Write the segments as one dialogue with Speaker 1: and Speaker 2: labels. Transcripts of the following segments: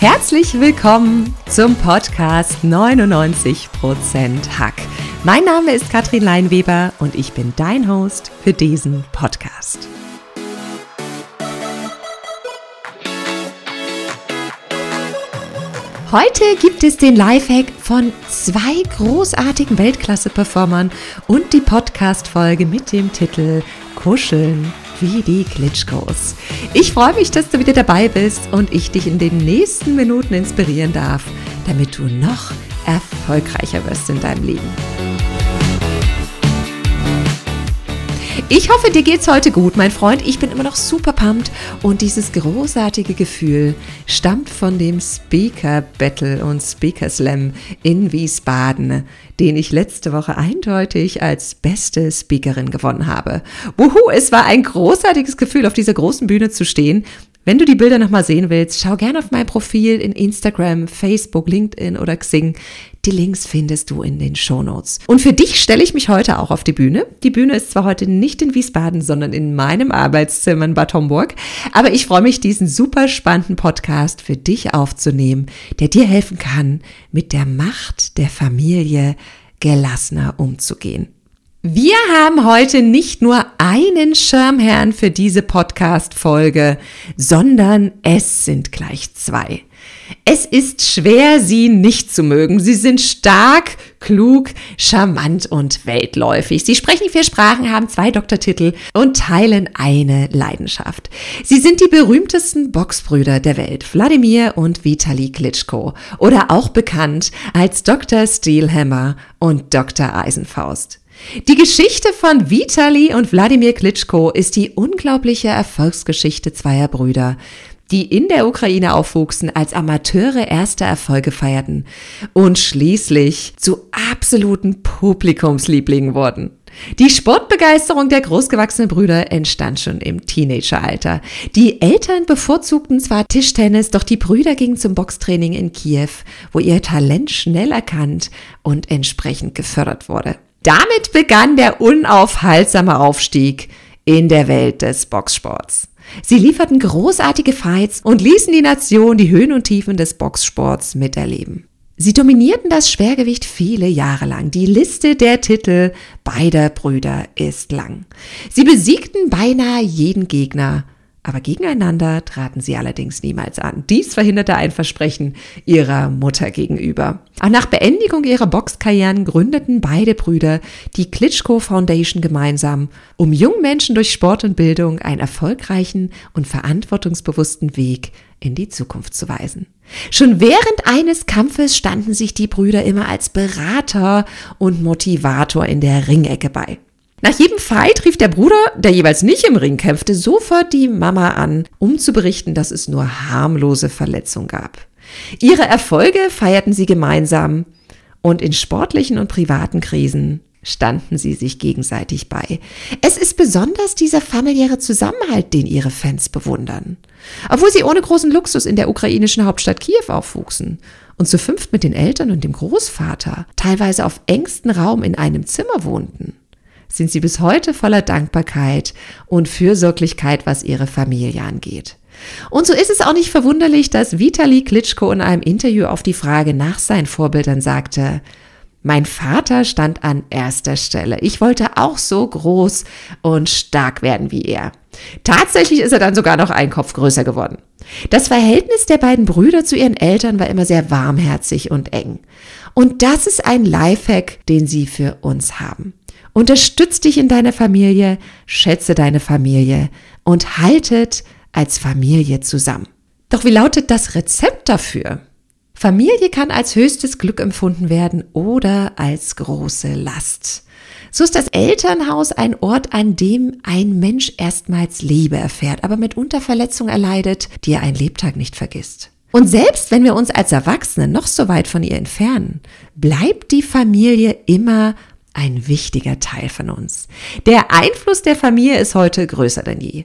Speaker 1: Herzlich willkommen zum Podcast 99% Hack. Mein Name ist Katrin Leinweber und ich bin dein Host für diesen Podcast. Heute gibt es den Lifehack von zwei großartigen Weltklasse-Performern und die Podcast-Folge mit dem Titel Kuscheln wie die Klitschkos. Ich freue mich, dass du wieder dabei bist und ich dich in den nächsten Minuten inspirieren darf, damit du noch erfolgreicher wirst in deinem Leben. Ich hoffe, dir geht's heute gut, mein Freund. Ich bin immer noch super pumped und dieses großartige Gefühl stammt von dem Speaker Battle und Speaker Slam in Wiesbaden, den ich letzte Woche eindeutig als beste Speakerin gewonnen habe. Wuhu, es war ein großartiges Gefühl, auf dieser großen Bühne zu stehen wenn du die Bilder nochmal sehen willst, schau gerne auf mein Profil in Instagram, Facebook, LinkedIn oder Xing. Die Links findest du in den Shownotes. Und für dich stelle ich mich heute auch auf die Bühne. Die Bühne ist zwar heute nicht in Wiesbaden, sondern in meinem Arbeitszimmer in Bad Homburg. Aber ich freue mich, diesen super spannenden Podcast für dich aufzunehmen, der dir helfen kann, mit der Macht der Familie gelassener umzugehen. Wir haben heute nicht nur einen Schirmherrn für diese Podcast-Folge, sondern es sind gleich zwei. Es ist schwer, sie nicht zu mögen. Sie sind stark, klug, charmant und weltläufig. Sie sprechen vier Sprachen, haben zwei Doktortitel und teilen eine Leidenschaft. Sie sind die berühmtesten Boxbrüder der Welt, Wladimir und Vitali Klitschko, oder auch bekannt als Dr. Steelhammer und Dr. Eisenfaust. Die Geschichte von Vitali und Wladimir Klitschko ist die unglaubliche Erfolgsgeschichte zweier Brüder, die in der Ukraine aufwuchsen, als Amateure erste Erfolge feierten und schließlich zu absoluten Publikumslieblingen wurden. Die Sportbegeisterung der großgewachsenen Brüder entstand schon im Teenageralter. Die Eltern bevorzugten zwar Tischtennis, doch die Brüder gingen zum Boxtraining in Kiew, wo ihr Talent schnell erkannt und entsprechend gefördert wurde. Damit begann der unaufhaltsame Aufstieg in der Welt des Boxsports. Sie lieferten großartige Fights und ließen die Nation die Höhen und Tiefen des Boxsports miterleben. Sie dominierten das Schwergewicht viele Jahre lang. Die Liste der Titel beider Brüder ist lang. Sie besiegten beinahe jeden Gegner aber gegeneinander traten sie allerdings niemals an. Dies verhinderte ein Versprechen ihrer Mutter gegenüber. Auch nach Beendigung ihrer Boxkarrieren gründeten beide Brüder die Klitschko Foundation gemeinsam, um jungen Menschen durch Sport und Bildung einen erfolgreichen und verantwortungsbewussten Weg in die Zukunft zu weisen. Schon während eines Kampfes standen sich die Brüder immer als Berater und Motivator in der Ringecke bei. Nach jedem Fight rief der Bruder, der jeweils nicht im Ring kämpfte, sofort die Mama an, um zu berichten, dass es nur harmlose Verletzungen gab. Ihre Erfolge feierten sie gemeinsam und in sportlichen und privaten Krisen standen sie sich gegenseitig bei. Es ist besonders dieser familiäre Zusammenhalt, den ihre Fans bewundern. Obwohl sie ohne großen Luxus in der ukrainischen Hauptstadt Kiew aufwuchsen und zu fünft mit den Eltern und dem Großvater teilweise auf engstem Raum in einem Zimmer wohnten sind sie bis heute voller Dankbarkeit und Fürsorglichkeit, was ihre Familie angeht. Und so ist es auch nicht verwunderlich, dass Vitali Klitschko in einem Interview auf die Frage nach seinen Vorbildern sagte, mein Vater stand an erster Stelle. Ich wollte auch so groß und stark werden wie er. Tatsächlich ist er dann sogar noch einen Kopf größer geworden. Das Verhältnis der beiden Brüder zu ihren Eltern war immer sehr warmherzig und eng. Und das ist ein Lifehack, den sie für uns haben. Unterstützt dich in deiner Familie, schätze deine Familie und haltet als Familie zusammen. Doch wie lautet das Rezept dafür? Familie kann als höchstes Glück empfunden werden oder als große Last. So ist das Elternhaus ein Ort, an dem ein Mensch erstmals Liebe erfährt, aber mitunter Verletzung erleidet, die er ein Lebtag nicht vergisst. Und selbst wenn wir uns als Erwachsene noch so weit von ihr entfernen, bleibt die Familie immer ein wichtiger Teil von uns. Der Einfluss der Familie ist heute größer denn je.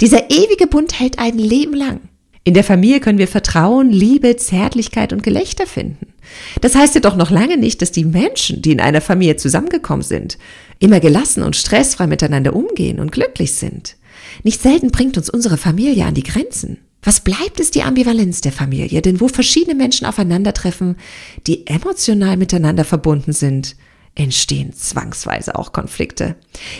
Speaker 1: Dieser ewige Bund hält ein Leben lang. In der Familie können wir Vertrauen, Liebe, Zärtlichkeit und Gelächter finden. Das heißt ja doch noch lange nicht, dass die Menschen, die in einer Familie zusammengekommen sind, immer gelassen und stressfrei miteinander umgehen und glücklich sind. Nicht selten bringt uns unsere Familie an die Grenzen. Was bleibt, ist die Ambivalenz der Familie, denn wo verschiedene Menschen aufeinandertreffen, die emotional miteinander verbunden sind, entstehen zwangsweise auch Konflikte.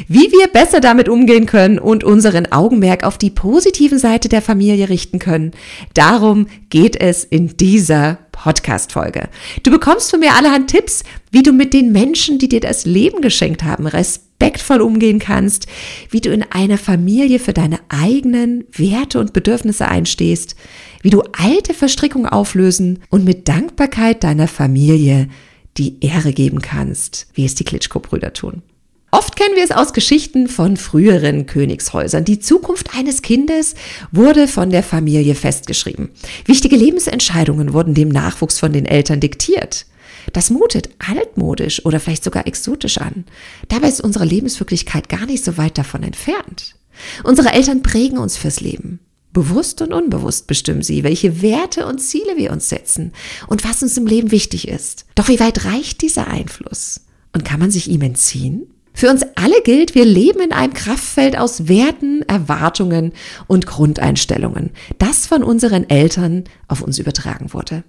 Speaker 1: Wie wir besser damit umgehen können und unseren Augenmerk auf die positiven Seite der Familie richten können, darum geht es in dieser Podcast-Folge. Du bekommst von mir allerhand Tipps, wie du mit den Menschen, die dir das Leben geschenkt haben, respektvoll umgehen kannst, wie du in einer Familie für deine eigenen Werte und Bedürfnisse einstehst, wie du alte Verstrickungen auflösen und mit Dankbarkeit deiner Familie die Ehre geben kannst, wie es die Klitschko-Brüder tun. Oft kennen wir es aus Geschichten von früheren Königshäusern. Die Zukunft eines Kindes wurde von der Familie festgeschrieben. Wichtige Lebensentscheidungen wurden dem Nachwuchs von den Eltern diktiert. Das mutet altmodisch oder vielleicht sogar exotisch an. Dabei ist unsere Lebenswirklichkeit gar nicht so weit davon entfernt. Unsere Eltern prägen uns fürs Leben. Bewusst und unbewusst bestimmen sie, welche Werte und Ziele wir uns setzen und was uns im Leben wichtig ist. Doch wie weit reicht dieser Einfluss? Und kann man sich ihm entziehen? Für uns alle gilt, wir leben in einem Kraftfeld aus Werten, Erwartungen und Grundeinstellungen, das von unseren Eltern auf uns übertragen wurde.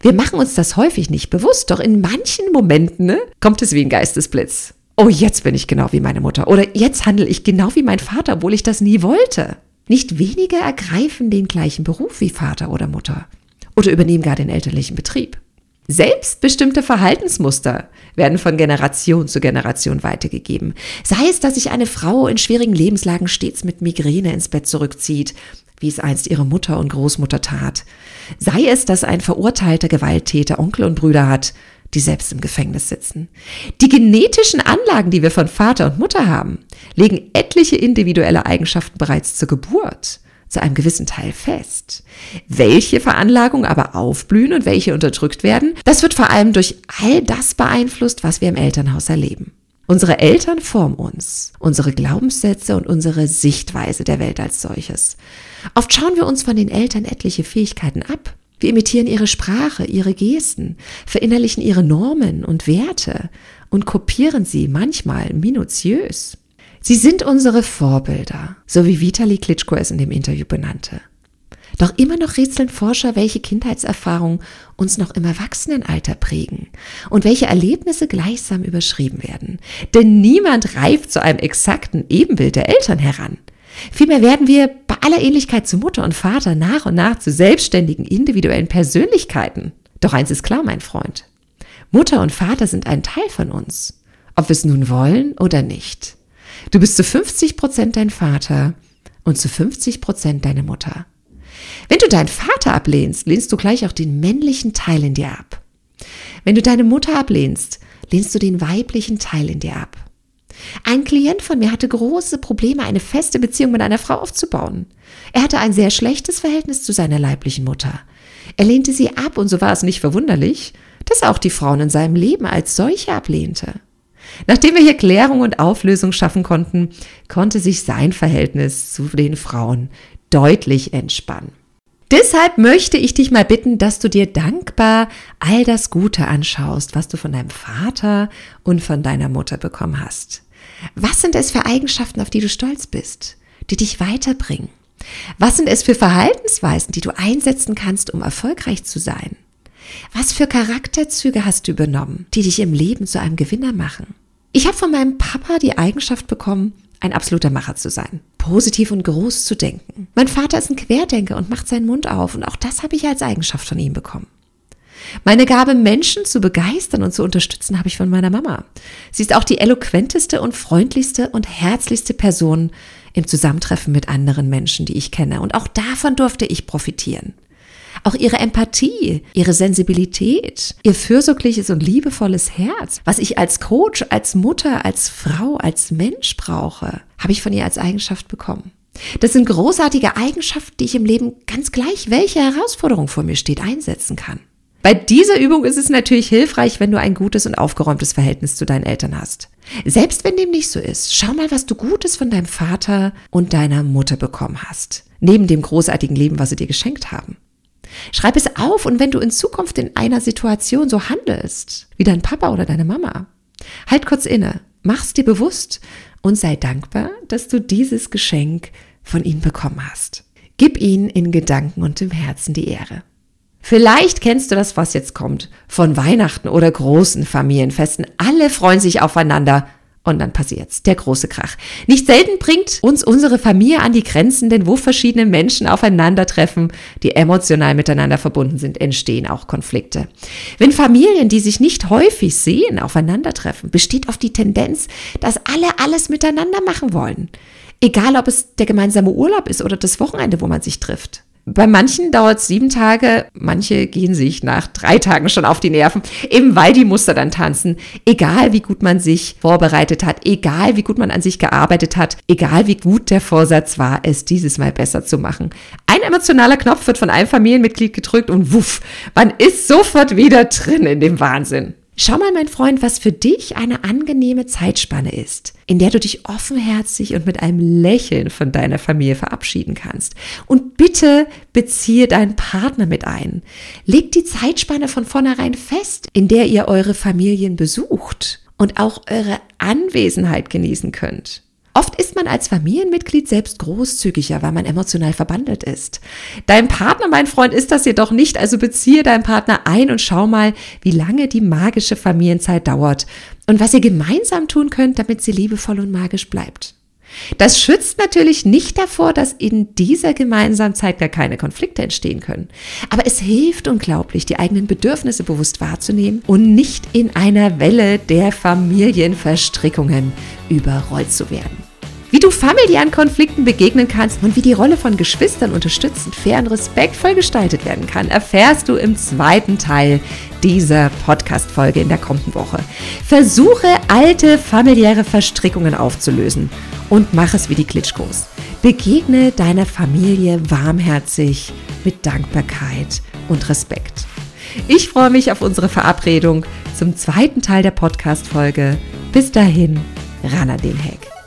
Speaker 1: Wir machen uns das häufig nicht bewusst, doch in manchen Momenten ne, kommt es wie ein Geistesblitz. Oh, jetzt bin ich genau wie meine Mutter oder jetzt handle ich genau wie mein Vater, obwohl ich das nie wollte. Nicht wenige ergreifen den gleichen Beruf wie Vater oder Mutter oder übernehmen gar den elterlichen Betrieb. Selbstbestimmte Verhaltensmuster werden von Generation zu Generation weitergegeben. Sei es, dass sich eine Frau in schwierigen Lebenslagen stets mit Migräne ins Bett zurückzieht, wie es einst ihre Mutter und Großmutter tat. Sei es, dass ein verurteilter Gewalttäter Onkel und Brüder hat, die selbst im Gefängnis sitzen. Die genetischen Anlagen, die wir von Vater und Mutter haben, legen etliche individuelle Eigenschaften bereits zur Geburt zu einem gewissen Teil fest. Welche Veranlagungen aber aufblühen und welche unterdrückt werden, das wird vor allem durch all das beeinflusst, was wir im Elternhaus erleben. Unsere Eltern formen uns, unsere Glaubenssätze und unsere Sichtweise der Welt als solches. Oft schauen wir uns von den Eltern etliche Fähigkeiten ab, wir imitieren ihre Sprache, ihre Gesten, verinnerlichen ihre Normen und Werte und kopieren sie manchmal minutiös. Sie sind unsere Vorbilder, so wie Vitali Klitschko es in dem Interview benannte. Doch immer noch rätseln Forscher, welche Kindheitserfahrungen uns noch im Erwachsenenalter prägen und welche Erlebnisse gleichsam überschrieben werden. Denn niemand reift zu einem exakten Ebenbild der Eltern heran. Vielmehr werden wir bei aller Ähnlichkeit zu Mutter und Vater nach und nach zu selbstständigen, individuellen Persönlichkeiten. Doch eins ist klar, mein Freund. Mutter und Vater sind ein Teil von uns, ob wir es nun wollen oder nicht. Du bist zu 50 Prozent dein Vater und zu 50 Prozent deine Mutter. Wenn du deinen Vater ablehnst, lehnst du gleich auch den männlichen Teil in dir ab. Wenn du deine Mutter ablehnst, lehnst du den weiblichen Teil in dir ab. Ein Klient von mir hatte große Probleme, eine feste Beziehung mit einer Frau aufzubauen. Er hatte ein sehr schlechtes Verhältnis zu seiner leiblichen Mutter. Er lehnte sie ab und so war es nicht verwunderlich, dass er auch die Frauen in seinem Leben als solche ablehnte. Nachdem wir hier Klärung und Auflösung schaffen konnten, konnte sich sein Verhältnis zu den Frauen deutlich entspannen. Deshalb möchte ich dich mal bitten, dass du dir dankbar all das Gute anschaust, was du von deinem Vater und von deiner Mutter bekommen hast. Was sind es für Eigenschaften, auf die du stolz bist, die dich weiterbringen? Was sind es für Verhaltensweisen, die du einsetzen kannst, um erfolgreich zu sein? Was für Charakterzüge hast du übernommen, die dich im Leben zu einem Gewinner machen? Ich habe von meinem Papa die Eigenschaft bekommen, ein absoluter Macher zu sein, positiv und groß zu denken. Mein Vater ist ein Querdenker und macht seinen Mund auf und auch das habe ich als Eigenschaft von ihm bekommen. Meine Gabe, Menschen zu begeistern und zu unterstützen, habe ich von meiner Mama. Sie ist auch die eloquenteste und freundlichste und herzlichste Person im Zusammentreffen mit anderen Menschen, die ich kenne. Und auch davon durfte ich profitieren. Auch ihre Empathie, ihre Sensibilität, ihr fürsorgliches und liebevolles Herz, was ich als Coach, als Mutter, als Frau, als Mensch brauche, habe ich von ihr als Eigenschaft bekommen. Das sind großartige Eigenschaften, die ich im Leben ganz gleich, welche Herausforderung vor mir steht, einsetzen kann. Bei dieser Übung ist es natürlich hilfreich, wenn du ein gutes und aufgeräumtes Verhältnis zu deinen Eltern hast. Selbst wenn dem nicht so ist, schau mal, was du Gutes von deinem Vater und deiner Mutter bekommen hast. Neben dem großartigen Leben, was sie dir geschenkt haben. Schreib es auf und wenn du in Zukunft in einer Situation so handelst, wie dein Papa oder deine Mama, halt kurz inne, mach's dir bewusst und sei dankbar, dass du dieses Geschenk von ihnen bekommen hast. Gib ihnen in Gedanken und im Herzen die Ehre. Vielleicht kennst du das, was jetzt kommt, von Weihnachten oder großen Familienfesten. Alle freuen sich aufeinander und dann passiert's, der große Krach. Nicht selten bringt uns unsere Familie an die Grenzen, denn wo verschiedene Menschen aufeinandertreffen, die emotional miteinander verbunden sind, entstehen auch Konflikte. Wenn Familien, die sich nicht häufig sehen, aufeinandertreffen, besteht oft die Tendenz, dass alle alles miteinander machen wollen. Egal, ob es der gemeinsame Urlaub ist oder das Wochenende, wo man sich trifft. Bei manchen dauert es sieben Tage, manche gehen sich nach drei Tagen schon auf die Nerven, eben weil die Muster dann tanzen. Egal wie gut man sich vorbereitet hat, egal wie gut man an sich gearbeitet hat, egal wie gut der Vorsatz war, es dieses Mal besser zu machen. Ein emotionaler Knopf wird von einem Familienmitglied gedrückt und wuff, man ist sofort wieder drin in dem Wahnsinn. Schau mal, mein Freund, was für dich eine angenehme Zeitspanne ist, in der du dich offenherzig und mit einem Lächeln von deiner Familie verabschieden kannst. Und bitte beziehe deinen Partner mit ein. Leg die Zeitspanne von vornherein fest, in der ihr eure Familien besucht und auch eure Anwesenheit genießen könnt. Oft ist man als Familienmitglied selbst großzügiger, weil man emotional verbandelt ist. Dein Partner, mein Freund, ist das jedoch nicht, also beziehe deinen Partner ein und schau mal, wie lange die magische Familienzeit dauert und was ihr gemeinsam tun könnt, damit sie liebevoll und magisch bleibt. Das schützt natürlich nicht davor, dass in dieser gemeinsamen Zeit gar keine Konflikte entstehen können. Aber es hilft unglaublich, die eigenen Bedürfnisse bewusst wahrzunehmen und nicht in einer Welle der Familienverstrickungen überrollt zu werden. Wie du familiären Konflikten begegnen kannst und wie die Rolle von Geschwistern unterstützend, fair und respektvoll gestaltet werden kann, erfährst du im zweiten Teil dieser Podcast-Folge in der kommenden Woche. Versuche alte familiäre Verstrickungen aufzulösen und mach es wie die Klitschkos. Begegne deiner Familie warmherzig mit Dankbarkeit und Respekt. Ich freue mich auf unsere Verabredung zum zweiten Teil der Podcast-Folge. Bis dahin, Rana den Heck.